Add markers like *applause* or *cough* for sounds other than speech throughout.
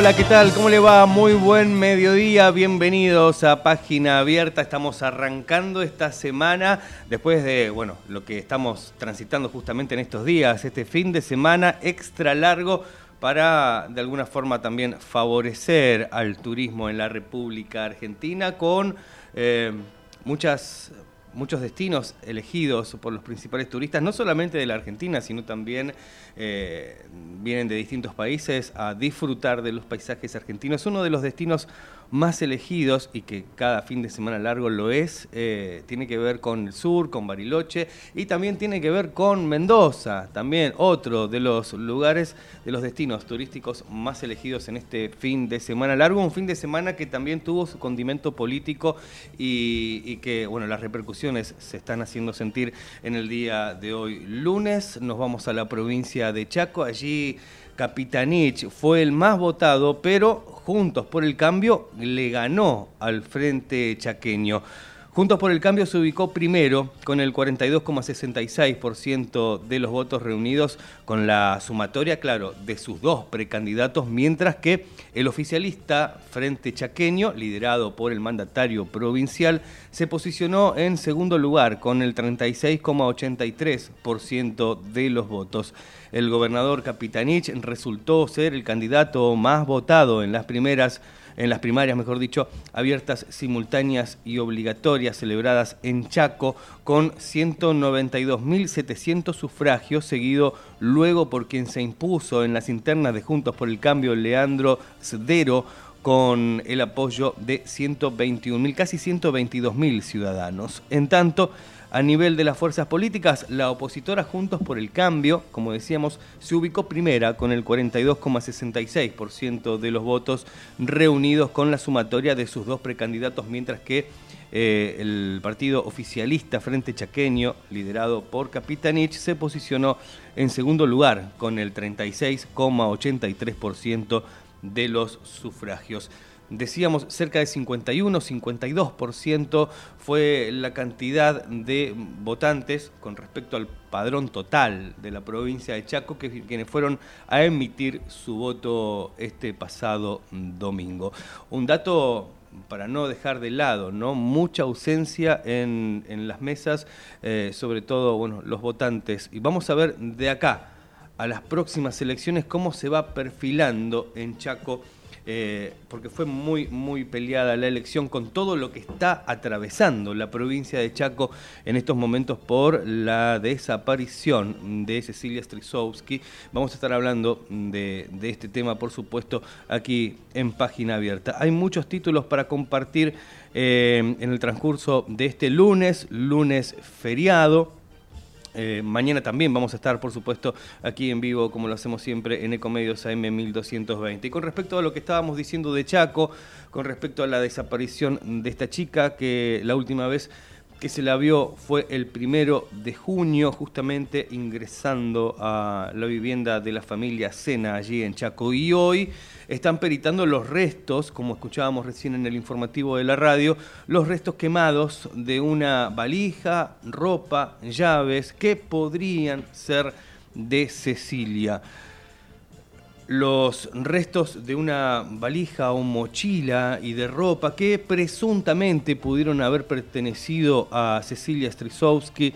Hola, ¿qué tal? ¿Cómo le va? Muy buen mediodía, bienvenidos a Página Abierta. Estamos arrancando esta semana después de, bueno, lo que estamos transitando justamente en estos días, este fin de semana extra largo para de alguna forma también favorecer al turismo en la República Argentina con eh, muchas muchos destinos elegidos por los principales turistas, no solamente de la Argentina, sino también eh, vienen de distintos países a disfrutar de los paisajes argentinos. Uno de los destinos más elegidos y que cada fin de semana largo lo es, eh, tiene que ver con el sur, con Bariloche y también tiene que ver con Mendoza, también otro de los lugares, de los destinos turísticos más elegidos en este fin de semana largo, un fin de semana que también tuvo su condimento político y, y que, bueno, las repercusiones se están haciendo sentir en el día de hoy. Lunes nos vamos a la provincia de Chaco, allí Capitanich fue el más votado, pero Juntos por el Cambio le ganó al Frente Chaqueño. Juntos por el Cambio se ubicó primero con el 42,66% de los votos reunidos con la sumatoria, claro, de sus dos precandidatos, mientras que el oficialista Frente Chaqueño, liderado por el mandatario provincial, se posicionó en segundo lugar con el 36,83% de los votos. El gobernador Capitanich resultó ser el candidato más votado en las primeras en las primarias, mejor dicho, abiertas, simultáneas y obligatorias celebradas en Chaco con 192.700 sufragios, seguido luego por quien se impuso en las internas de Juntos por el Cambio, Leandro Cedero, con el apoyo de 121.000, casi 122.000 ciudadanos. En tanto, a nivel de las fuerzas políticas, la opositora Juntos por el Cambio, como decíamos, se ubicó primera con el 42,66% de los votos reunidos con la sumatoria de sus dos precandidatos, mientras que eh, el partido oficialista Frente Chaqueño, liderado por Capitanich, se posicionó en segundo lugar con el 36,83% de los sufragios decíamos cerca de 51, 52% fue la cantidad de votantes con respecto al padrón total de la provincia de Chaco, que, quienes fueron a emitir su voto este pasado domingo. Un dato para no dejar de lado, ¿no? Mucha ausencia en, las mesas, eh, sobre todo, bueno, los votantes. Y vamos a ver de acá a las próximas elecciones cómo se va perfilando en Chaco eh, porque fue muy, muy peleada la elección con todo lo que está atravesando la provincia de Chaco en estos momentos por la desaparición de Cecilia Strisowski. Vamos a estar hablando de, este tema, por supuesto, aquí en Página Abierta. Hay muchos títulos para compartir eh, en el transcurso de este lunes, lunes feriado. Eh, mañana también vamos a estar, por supuesto, aquí en vivo, como lo hacemos siempre, en Ecomedios AM 1220. Y con respecto a lo que estábamos diciendo de Chaco, con respecto a la desaparición de esta chica, que la última vez que se la vio fue el primero de junio, justamente ingresando a la vivienda de la familia Sena allí en Chaco. Y hoy están peritando los restos, como escuchábamos recién en el informativo de la radio, los restos quemados de una valija, ropa, llaves que podrían ser de Cecilia. Los restos de una valija o mochila y de ropa que presuntamente pudieron haber pertenecido a Cecilia Strisowski,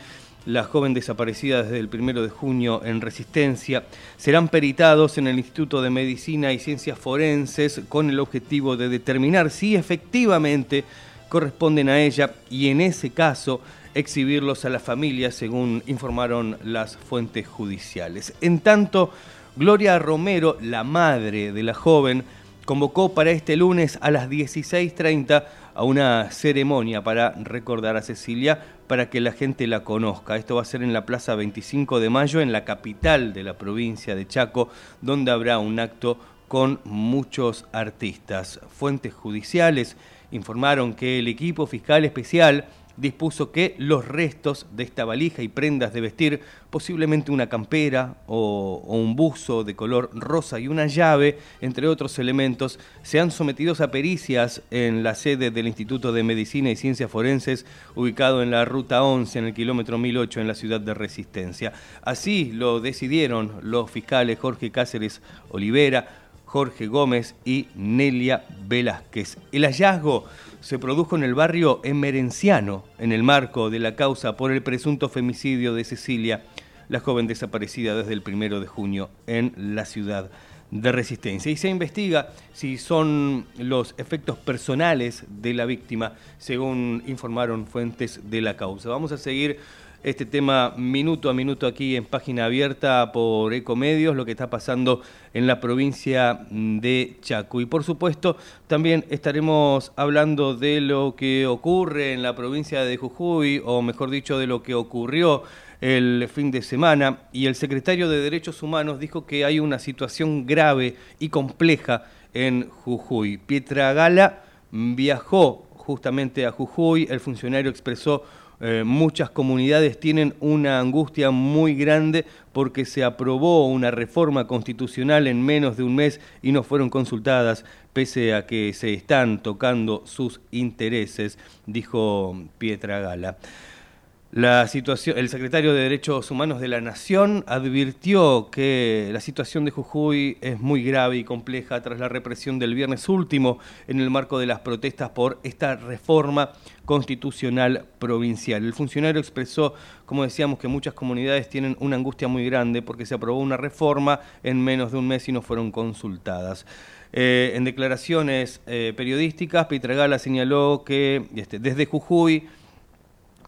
la joven desaparecida desde el primero de junio en Resistencia, serán peritados en el Instituto de Medicina y Ciencias Forenses con el objetivo de determinar si efectivamente corresponden a ella y en ese caso exhibirlos a la familia, según informaron las fuentes judiciales. En tanto, Gloria Romero, la madre de la joven, convocó para este lunes a las 16.30 a una ceremonia para recordar a Cecilia, para que la gente la conozca. Esto va a ser en la Plaza 25 de Mayo, en la capital de la provincia de Chaco, donde habrá un acto con muchos artistas. Fuentes judiciales informaron que el equipo fiscal especial dispuso que los restos de esta valija y prendas de vestir, posiblemente una campera o, un buzo de color rosa y una llave, entre otros elementos, sean sometidos a pericias en la sede del Instituto de Medicina y Ciencias Forenses, ubicado en la Ruta 11, en el kilómetro 1008, en la ciudad de Resistencia. Así lo decidieron los fiscales Jorge Cáceres Olivera, Jorge Gómez y Nelia Velázquez. El hallazgo se produjo en el barrio emerenciano, en el marco de la causa por el presunto femicidio de Cecilia, la joven desaparecida desde el primero de junio en la ciudad de Resistencia. Y se investiga si son los efectos personales de la víctima, según informaron fuentes de la causa. Vamos a seguir este tema minuto a minuto aquí en página abierta por Ecomedios, lo que está pasando en la provincia de Chaco. Y por supuesto, también estaremos hablando de lo que ocurre en la provincia de Jujuy, o mejor dicho, de lo que ocurrió el fin de semana. Y el secretario de Derechos Humanos dijo que hay una situación grave y compleja en Jujuy. Pietra Gala viajó justamente a Jujuy, el funcionario expresó eh, muchas comunidades tienen una angustia muy grande porque se aprobó una reforma constitucional en menos de un mes y no fueron consultadas, pese a que se están tocando sus intereses, dijo Pietra Gala. La situación, el secretario de Derechos Humanos de la Nación advirtió que la situación de Jujuy es muy grave y compleja tras la represión del viernes último en el marco de las protestas por esta reforma constitucional provincial. El funcionario expresó, como decíamos, que muchas comunidades tienen una angustia muy grande porque se aprobó una reforma en menos de un mes y no fueron consultadas. Eh, en declaraciones eh, periodísticas, Gala señaló que este, desde Jujuy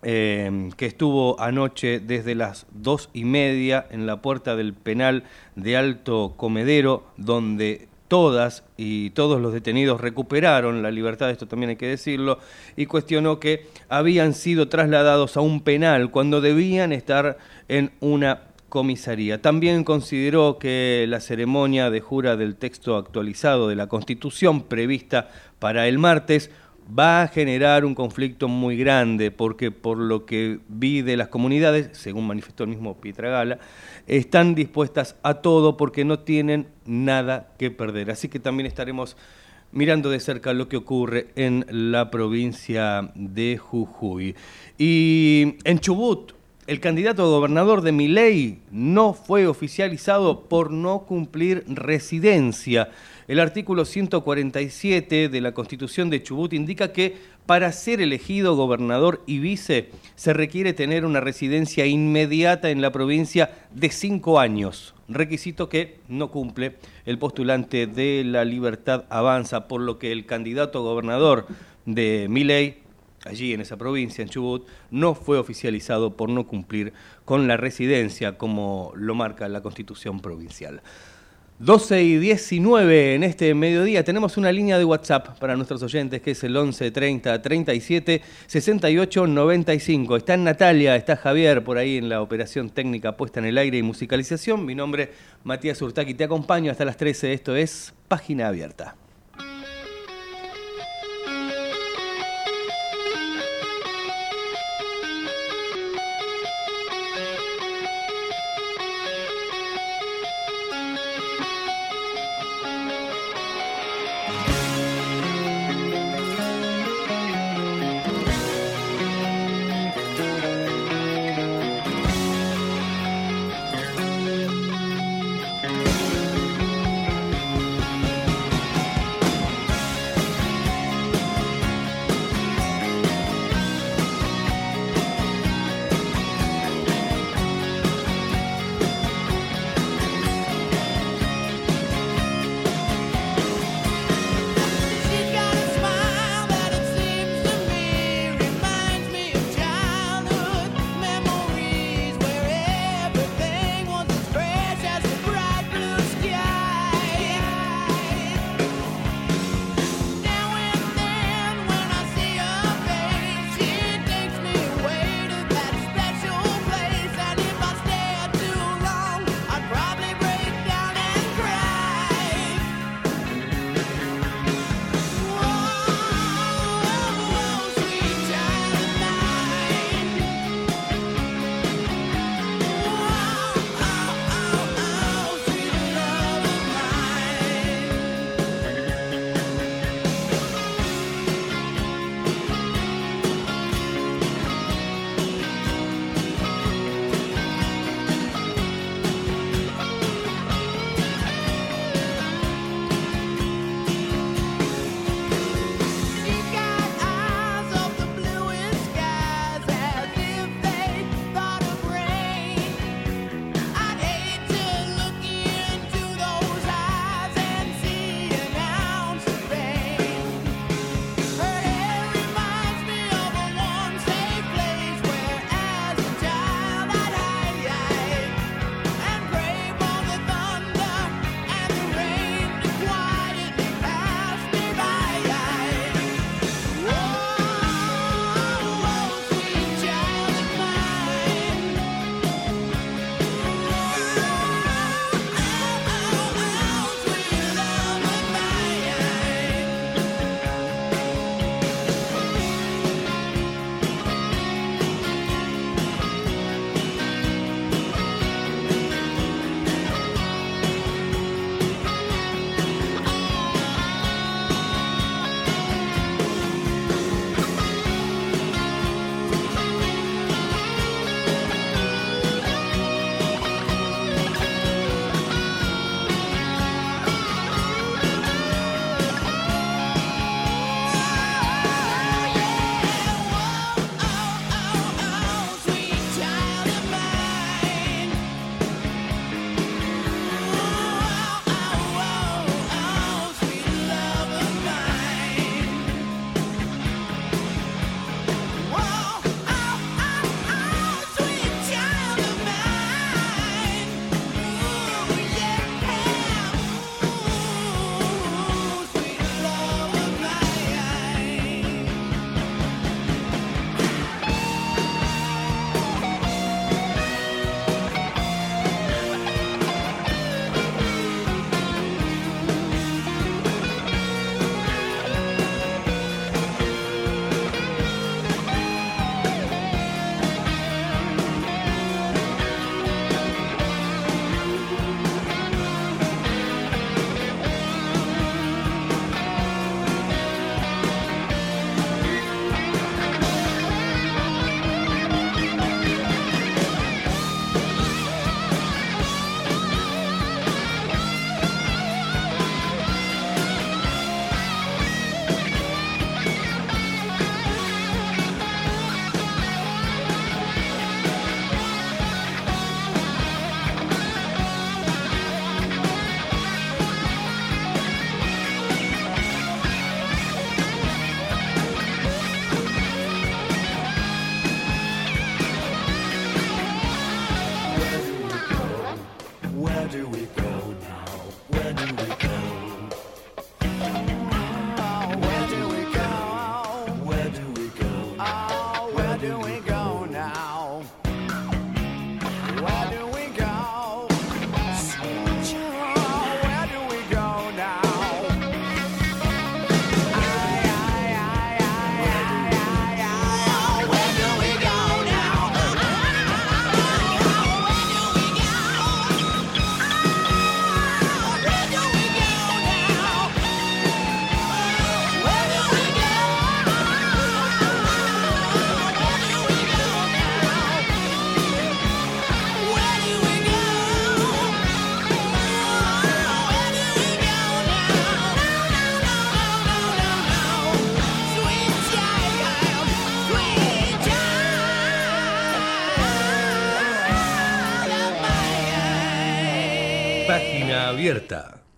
eh, que estuvo anoche desde las dos y media en la puerta del penal de Alto Comedero, donde todas y todos los detenidos recuperaron la libertad, esto también hay que decirlo, y cuestionó que habían sido trasladados a un penal cuando debían estar en una comisaría. También consideró que la ceremonia de jura del texto actualizado de la Constitución prevista para el martes va a generar un conflicto muy grande, porque por lo que vi de las comunidades, según manifestó el mismo Pietragala, están dispuestas a todo porque no tienen nada que perder. Así que también estaremos mirando de cerca lo que ocurre en la provincia de Jujuy. Y en Chubut, el candidato a gobernador de Miley no fue oficializado por no cumplir residencia. El artículo 147 de la Constitución de Chubut indica que para ser elegido gobernador y vice se requiere tener una residencia inmediata en la provincia de cinco años, requisito que no cumple el postulante de la libertad avanza, por lo que el candidato gobernador de Miley allí en esa provincia, en Chubut, no fue oficializado por no cumplir con la residencia como lo marca la constitución provincial. 12 y 19 en este mediodía. Tenemos una línea de WhatsApp para nuestros oyentes que es el 11 30 37 68 95. Está Natalia, está Javier por ahí en la operación técnica puesta en el aire y musicalización. Mi nombre Matías Urtaki. Te acompaño hasta las 13. Esto es Página Abierta.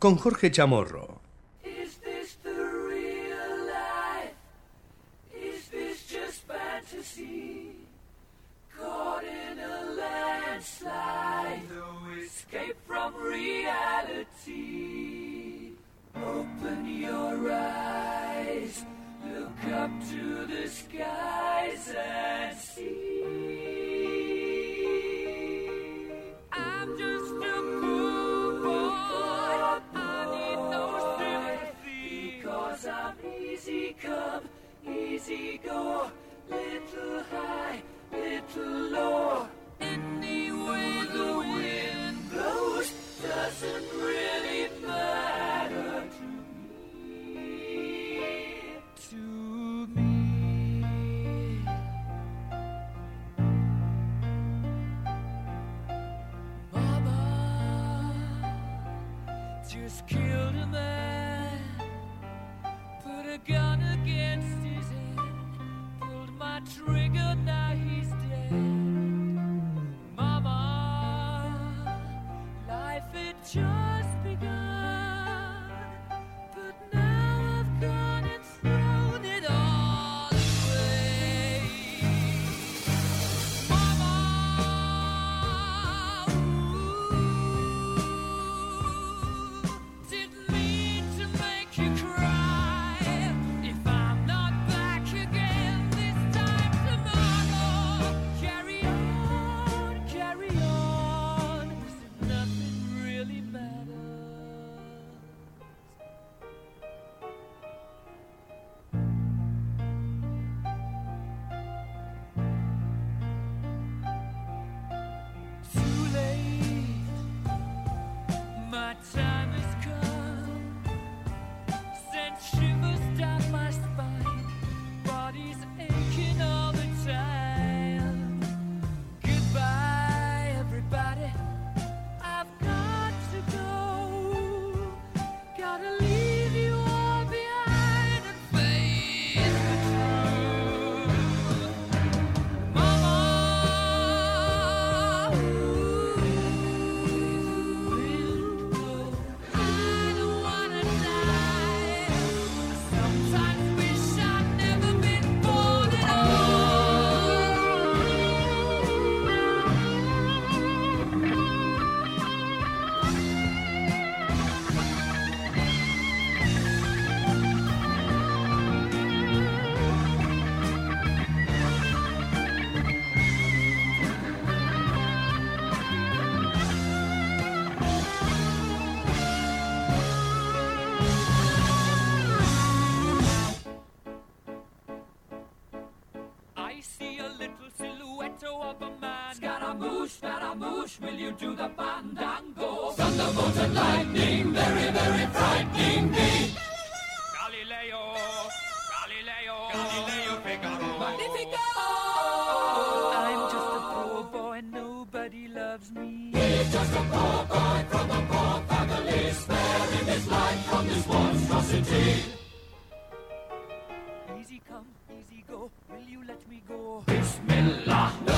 Con Jorge Chamorro. He's just a poor boy from a poor family, sparing his life from this monstrosity. Easy come, easy go, will you let me go? Bismillah. No.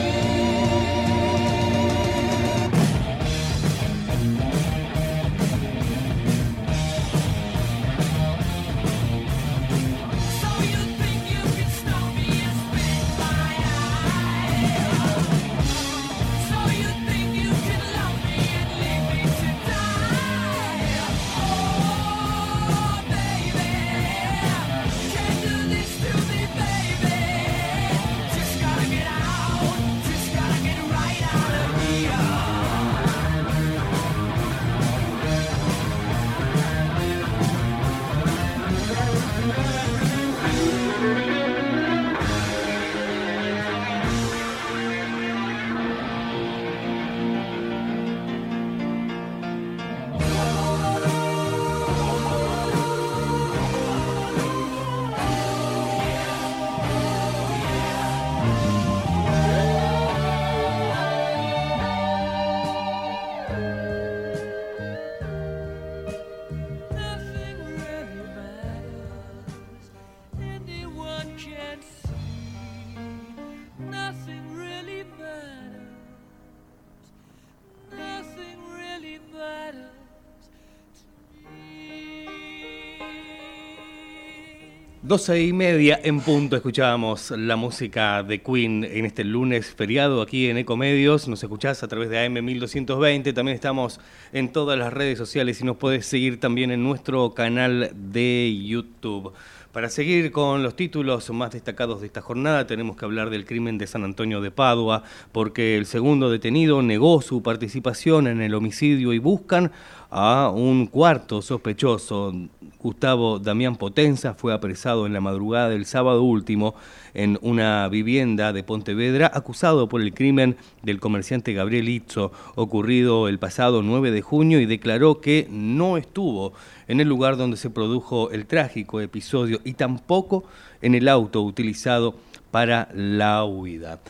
12 y media en punto escuchábamos la música de Queen en este lunes feriado aquí en Ecomedios. Nos escuchás a través de AM 1220. También estamos en todas las redes sociales y nos podés seguir también en nuestro canal de YouTube. Para seguir con los títulos más destacados de esta jornada, tenemos que hablar del crimen de San Antonio de Padua, porque el segundo detenido negó su participación en el homicidio y buscan a un cuarto sospechoso. Gustavo Damián Potenza fue apresado en la madrugada del sábado último en una vivienda de Pontevedra, acusado por el crimen del comerciante Gabriel Itzo, ocurrido el pasado 9 de junio, y declaró que no estuvo en el lugar donde se produjo el trágico episodio y tampoco en el auto utilizado para la huida.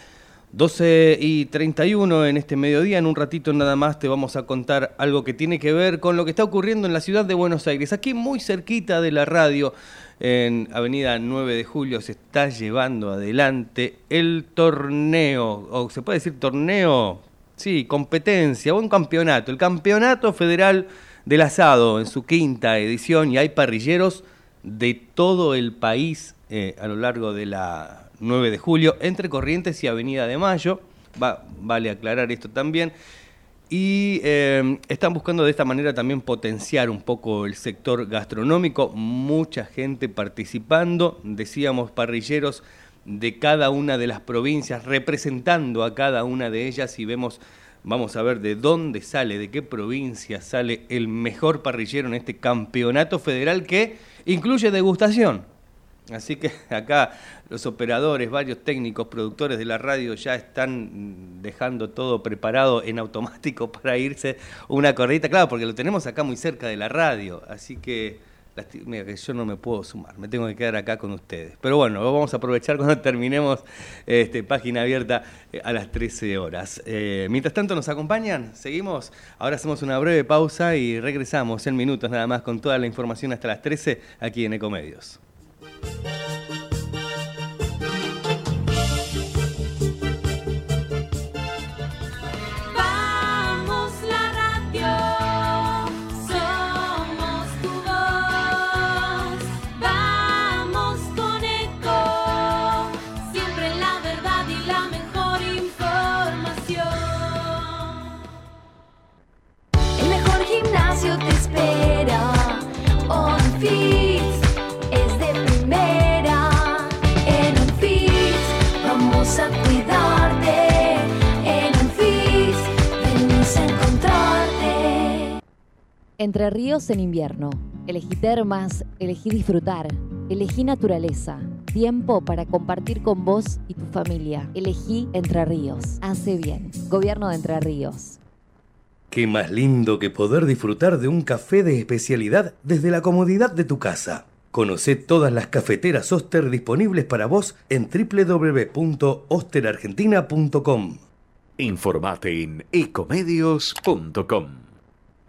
12 y 31 en este mediodía, en un ratito nada más te vamos a contar algo que tiene que ver con lo que está ocurriendo en la ciudad de Buenos Aires. Aquí muy cerquita de la radio, en Avenida 9 de Julio, se está llevando adelante el torneo, o se puede decir torneo, sí, competencia, o un campeonato, el Campeonato Federal del Asado en su quinta edición y hay parrilleros de todo el país eh, a lo largo de la 9 de julio, entre Corrientes y Avenida de Mayo. Va, vale aclarar esto también. Y eh, están buscando de esta manera también potenciar un poco el sector gastronómico. Mucha gente participando, decíamos parrilleros de cada una de las provincias, representando a cada una de ellas y vemos, vamos a ver de dónde sale, de qué provincia sale el mejor parrillero en este campeonato federal que incluye degustación. Así que *laughs* acá los operadores, varios técnicos, productores de la radio ya están dejando todo preparado en automático *laughs* para irse una corrida. Claro, porque lo tenemos acá muy cerca de la radio. Así que, mira, que yo no me puedo sumar, me tengo que quedar acá con ustedes. Pero bueno, vamos a aprovechar cuando *laughs* terminemos este, página abierta eh, a las 13 horas. Eh, mientras tanto, ¿nos acompañan? ¿Seguimos? Ahora hacemos una breve pausa y regresamos en minutos nada más con toda la información hasta las 13 aquí en Ecomedios. Entre ríos en invierno. Elegí termas, elegí disfrutar, elegí naturaleza. Tiempo para compartir con vos y tu familia. Elegí Entre Ríos. Hace bien. Gobierno de Entre Ríos. Qué más lindo que poder disfrutar de un café de especialidad desde la comodidad de tu casa. Conoce todas las cafeteras Oster disponibles para vos en www.osterargentina.com. Informate en ecomedios.com.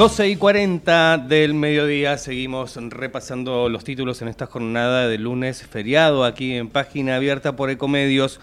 Doce y 40 del mediodía, seguimos repasando los títulos en esta jornada de lunes feriado aquí en página abierta por Ecomedios.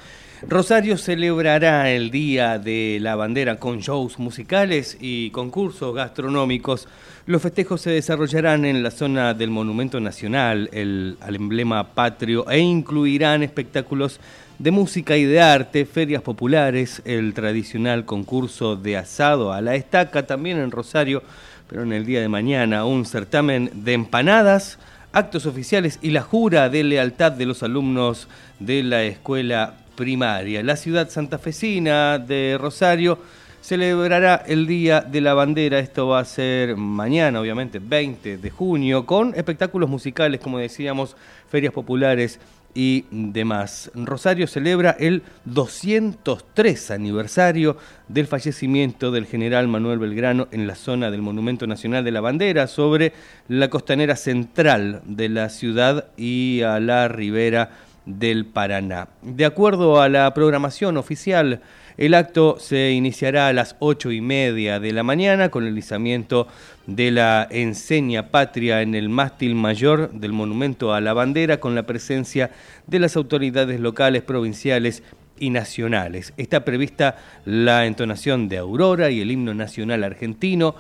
Rosario celebrará el Día de la Bandera con shows musicales y concursos gastronómicos. Los festejos se desarrollarán en la zona del Monumento Nacional, el, al emblema patrio, e incluirán espectáculos de música y de arte, ferias populares, el tradicional concurso de asado a la estaca, también en Rosario, pero en el día de mañana un certamen de empanadas, actos oficiales y la jura de lealtad de los alumnos de la escuela primaria. La ciudad santafesina de Rosario celebrará el Día de la Bandera. Esto va a ser mañana, obviamente, 20 de junio, con espectáculos musicales, como decíamos, ferias populares y demás. Rosario celebra el 203 aniversario del fallecimiento del general Manuel Belgrano en la zona del Monumento Nacional de la Bandera, sobre la costanera central de la ciudad y a la ribera del Paraná. De acuerdo a la programación oficial, el acto se iniciará a las ocho y media de la mañana con el izamiento de la enseña patria en el mástil mayor del monumento a la bandera con la presencia de las autoridades locales, provinciales y nacionales. Está prevista la entonación de Aurora y el himno nacional argentino.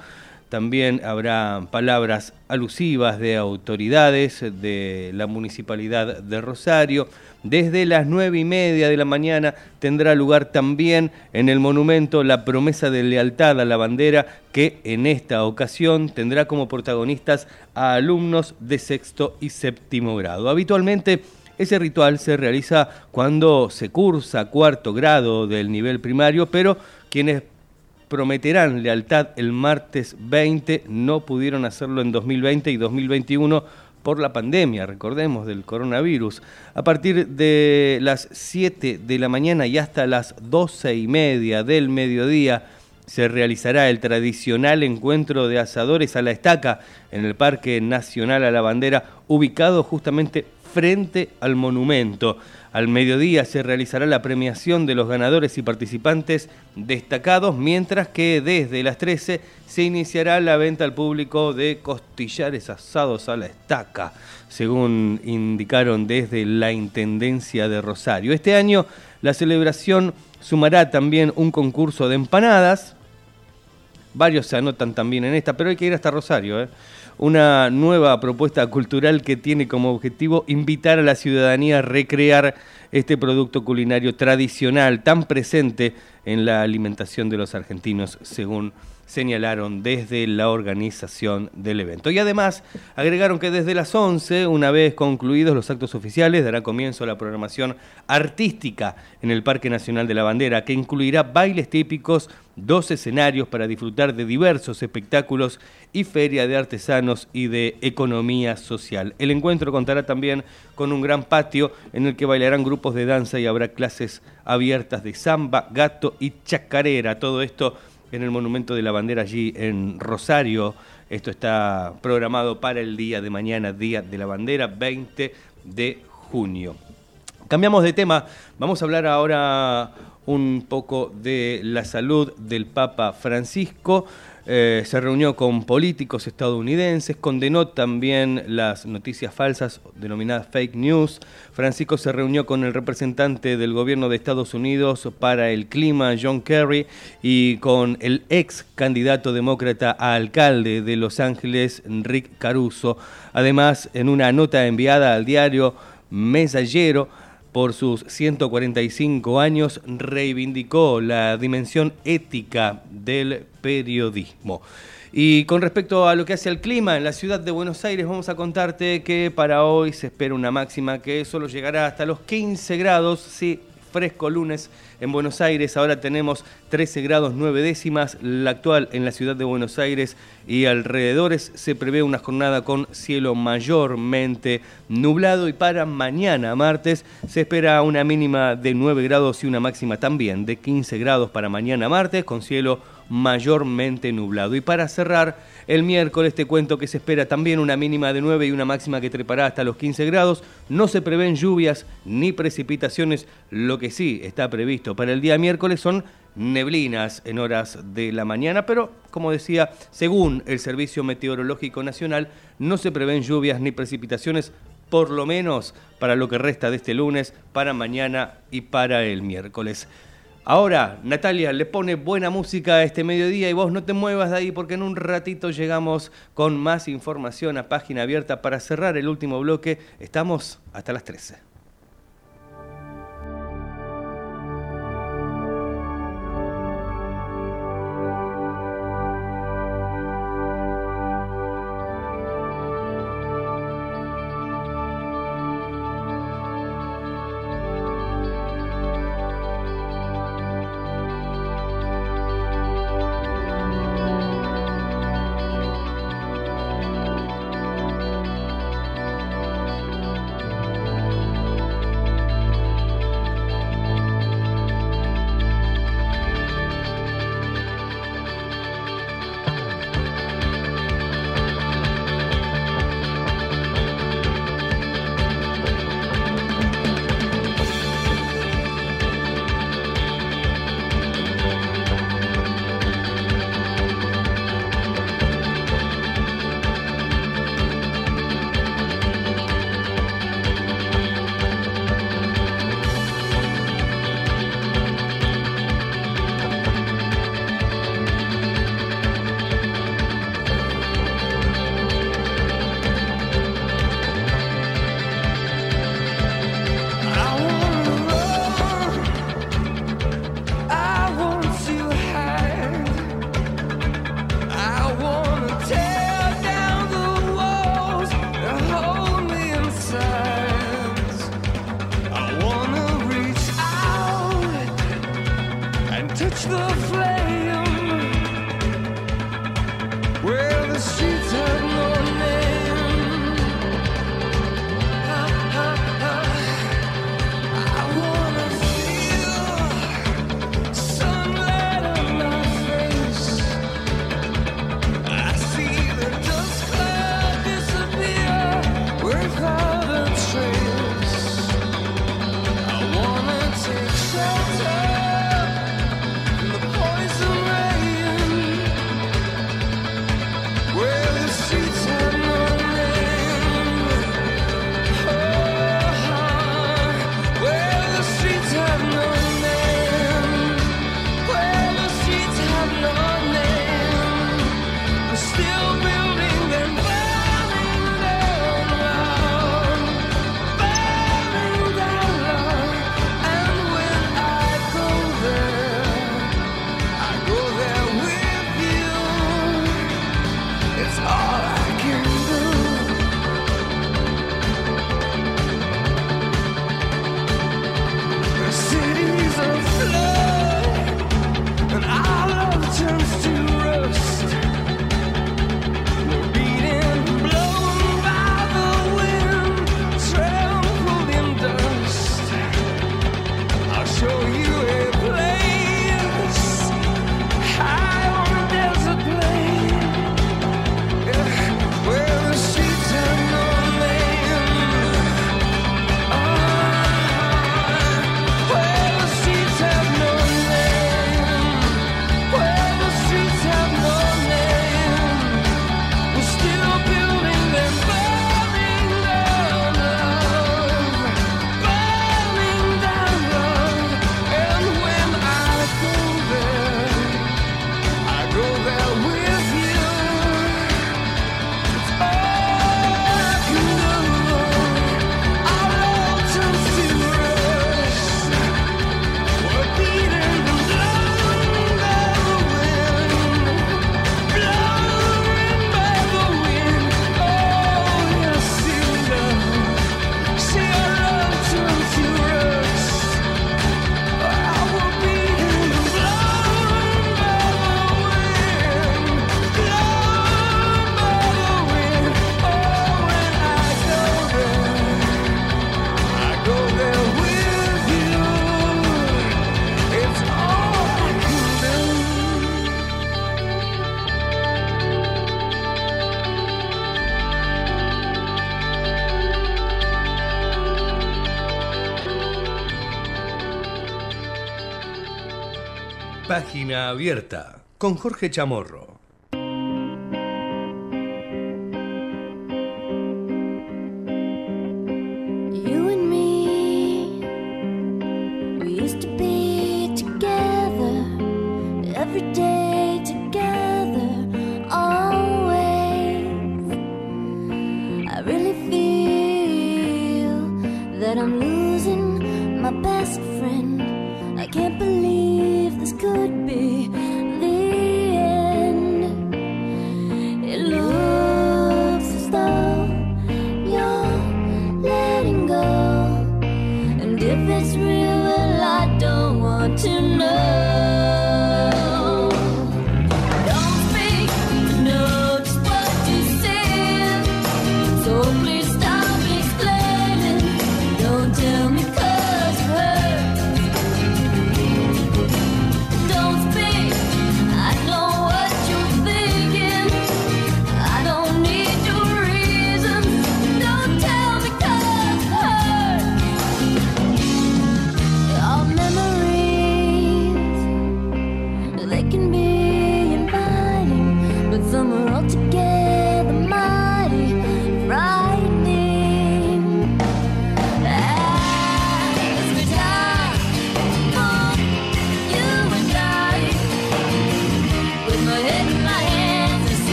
También habrá palabras alusivas de autoridades de la Municipalidad de Rosario. Desde las nueve y media de la mañana tendrá lugar también en el monumento la promesa de lealtad a la bandera que en esta ocasión tendrá como protagonistas a alumnos de sexto y séptimo grado. Habitualmente ese ritual se realiza cuando se cursa cuarto grado del nivel primario, pero quienes prometerán lealtad el martes 20, no pudieron hacerlo en 2020 y 2021 por la pandemia, recordemos, del coronavirus. A partir de las 7 de la mañana y hasta las 12 y media del mediodía se realizará el tradicional encuentro de asadores a la estaca en el Parque Nacional a la Bandera, ubicado justamente frente al monumento. Al mediodía se realizará la premiación de los ganadores y participantes destacados, mientras que desde las 13 se iniciará la venta al público de costillares asados a la estaca, según indicaron desde la Intendencia de Rosario. Este año la celebración sumará también un concurso de empanadas. Varios se anotan también en esta, pero hay que ir hasta Rosario. ¿eh? Una nueva propuesta cultural que tiene como objetivo invitar a la ciudadanía a recrear este producto culinario tradicional tan presente en la alimentación de los argentinos, según señalaron desde la organización del evento. Y además agregaron que desde las 11, una vez concluidos los actos oficiales, dará comienzo a la programación artística en el Parque Nacional de la Bandera, que incluirá bailes típicos, dos escenarios para disfrutar de diversos espectáculos y feria de artesanos y de economía social. El encuentro contará también con un gran patio en el que bailarán grupos de danza y habrá clases abiertas de samba, gato y chacarera. Todo esto en el Monumento de la Bandera allí en Rosario. Esto está programado para el día de mañana, Día de la Bandera, 20 de junio. Cambiamos de tema, vamos a hablar ahora un poco de la salud del Papa Francisco. Eh, se reunió con políticos estadounidenses, condenó también las noticias falsas denominadas fake news. Francisco se reunió con el representante del gobierno de Estados Unidos para el clima, John Kerry, y con el ex candidato demócrata a alcalde de Los Ángeles, Rick Caruso. Además, en una nota enviada al diario Mensajero, por sus 145 años, reivindicó la dimensión ética del periodismo. Y con respecto a lo que hace al clima en la ciudad de Buenos Aires, vamos a contarte que para hoy se espera una máxima que solo llegará hasta los 15 grados, sí, fresco lunes en Buenos Aires. Ahora tenemos 13 grados 9 décimas. La actual en la ciudad de Buenos Aires y alrededores se prevé una jornada con cielo mayormente nublado. Y para mañana, martes, se espera una mínima de 9 grados y una máxima también de 15 grados para mañana, martes, con cielo mayormente nublado. Y para cerrar, el miércoles te cuento que se espera también una mínima de 9 y una máxima que trepará hasta los 15 grados. No se prevén lluvias ni precipitaciones. Lo que sí está previsto para el día miércoles son neblinas en horas de la mañana, pero como decía, según el Servicio Meteorológico Nacional, no se prevén lluvias ni precipitaciones por lo menos para lo que resta de este lunes, para mañana y para el miércoles. Ahora, Natalia le pone buena música a este mediodía y vos no te muevas de ahí porque en un ratito llegamos con más información a página abierta para cerrar el último bloque. Estamos hasta las 13. Abierta con Jorge Chamorro.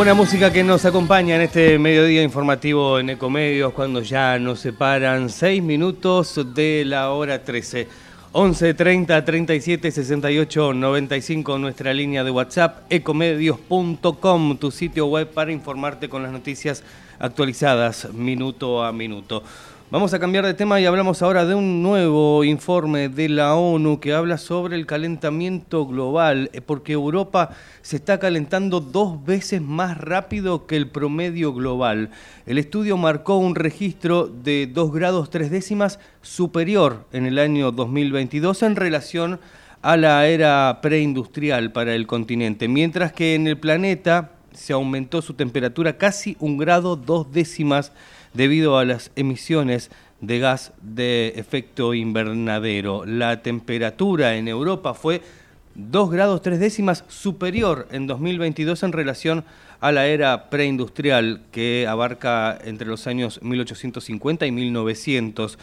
Buena música que nos acompaña en este mediodía informativo en Ecomedios cuando ya nos separan 6 minutos de la hora 13. 11 30 37 68 95 nuestra línea de WhatsApp ecomedios.com tu sitio web para informarte con las noticias actualizadas minuto a minuto. Vamos a cambiar de tema y hablamos ahora de un nuevo informe de la ONU que habla sobre el calentamiento global, eh, porque Europa se está calentando dos veces más rápido que el promedio global. El estudio marcó un registro de 2 grados 3 décimas superior en el año 2022 en relación a la era preindustrial para el continente, mientras que en el planeta se aumentó su temperatura casi un grado dos décimas debido a las emisiones de gas de efecto invernadero. La temperatura en Europa fue 2 grados 3 décimas superior en 2022 en relación a la era preindustrial que abarca entre los años 1850 y 1900.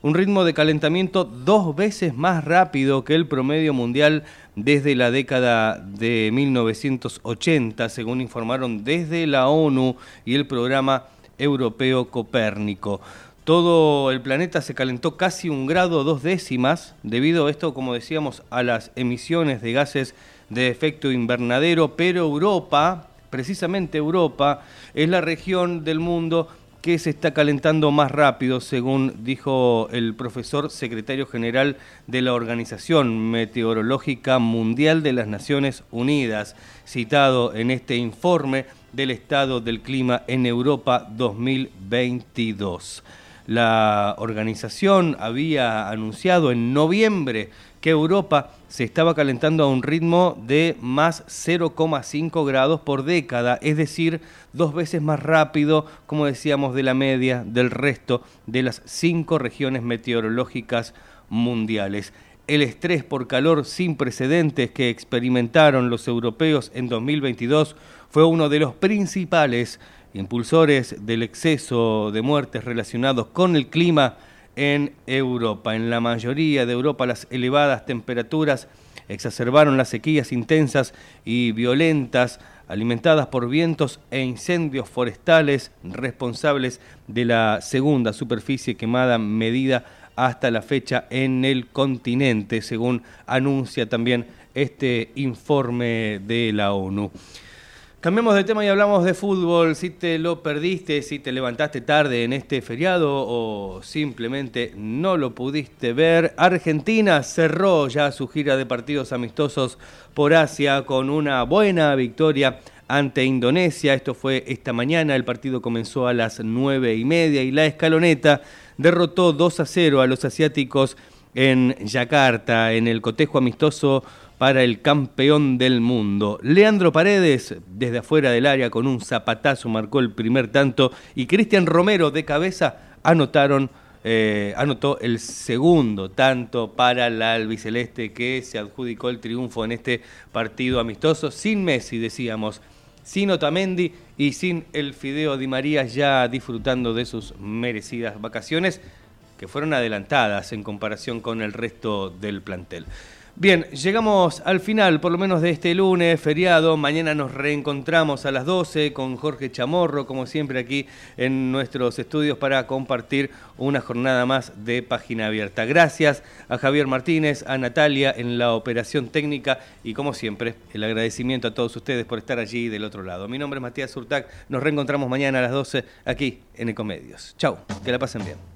Un ritmo de calentamiento dos veces más rápido que el promedio mundial desde la década de 1980, según informaron desde la ONU y el programa europeo Copérnico. Todo el planeta se calentó casi un grado dos décimas, debido a esto, como decíamos, a las emisiones de gases de efecto invernadero, pero Europa, precisamente Europa, es la región del mundo que se está calentando más rápido, según dijo el profesor secretario general de la Organización Meteorológica Mundial de las Naciones Unidas, citado en este informe del estado del clima en Europa 2022. La organización había anunciado en noviembre que Europa se estaba calentando a un ritmo de más 0,5 grados por década, es decir, dos veces más rápido, como decíamos, de la media del resto de las cinco regiones meteorológicas mundiales. El estrés por calor sin precedentes que experimentaron los europeos en 2022 fue uno de los principales impulsores del exceso de muertes relacionados con el clima en Europa. En la mayoría de Europa las elevadas temperaturas exacerbaron las sequías intensas y violentas alimentadas por vientos e incendios forestales responsables de la segunda superficie quemada medida hasta la fecha en el continente, según anuncia también este informe de la ONU. Cambiamos de tema y hablamos de fútbol. Si te lo perdiste, si te levantaste tarde en este feriado o simplemente no lo pudiste ver, Argentina cerró ya su gira de partidos amistosos por Asia con una buena victoria ante Indonesia. Esto fue esta mañana. El partido comenzó a las nueve y media y la escaloneta derrotó 2 a 0 a los asiáticos en Yakarta en el cotejo amistoso para el campeón del mundo. Leandro Paredes, desde afuera del área, con un zapatazo marcó el primer tanto y Cristian Romero de cabeza anotaron, eh, anotó el segundo tanto para la albiceleste que se adjudicó el triunfo en este partido amistoso, sin Messi, decíamos, sin Otamendi y sin el Fideo Di María ya disfrutando de sus merecidas vacaciones que fueron adelantadas en comparación con el resto del plantel. Bien, llegamos al final, por lo menos de este lunes, feriado. Mañana nos reencontramos a las 12 con Jorge Chamorro, como siempre aquí en nuestros estudios para compartir una jornada más de página abierta. Gracias a Javier Martínez, a Natalia en la operación técnica y como siempre, el agradecimiento a todos ustedes por estar allí del otro lado. Mi nombre es Matías Urtac, nos reencontramos mañana a las 12 aquí en Ecomedios. Chau, que la pasen bien.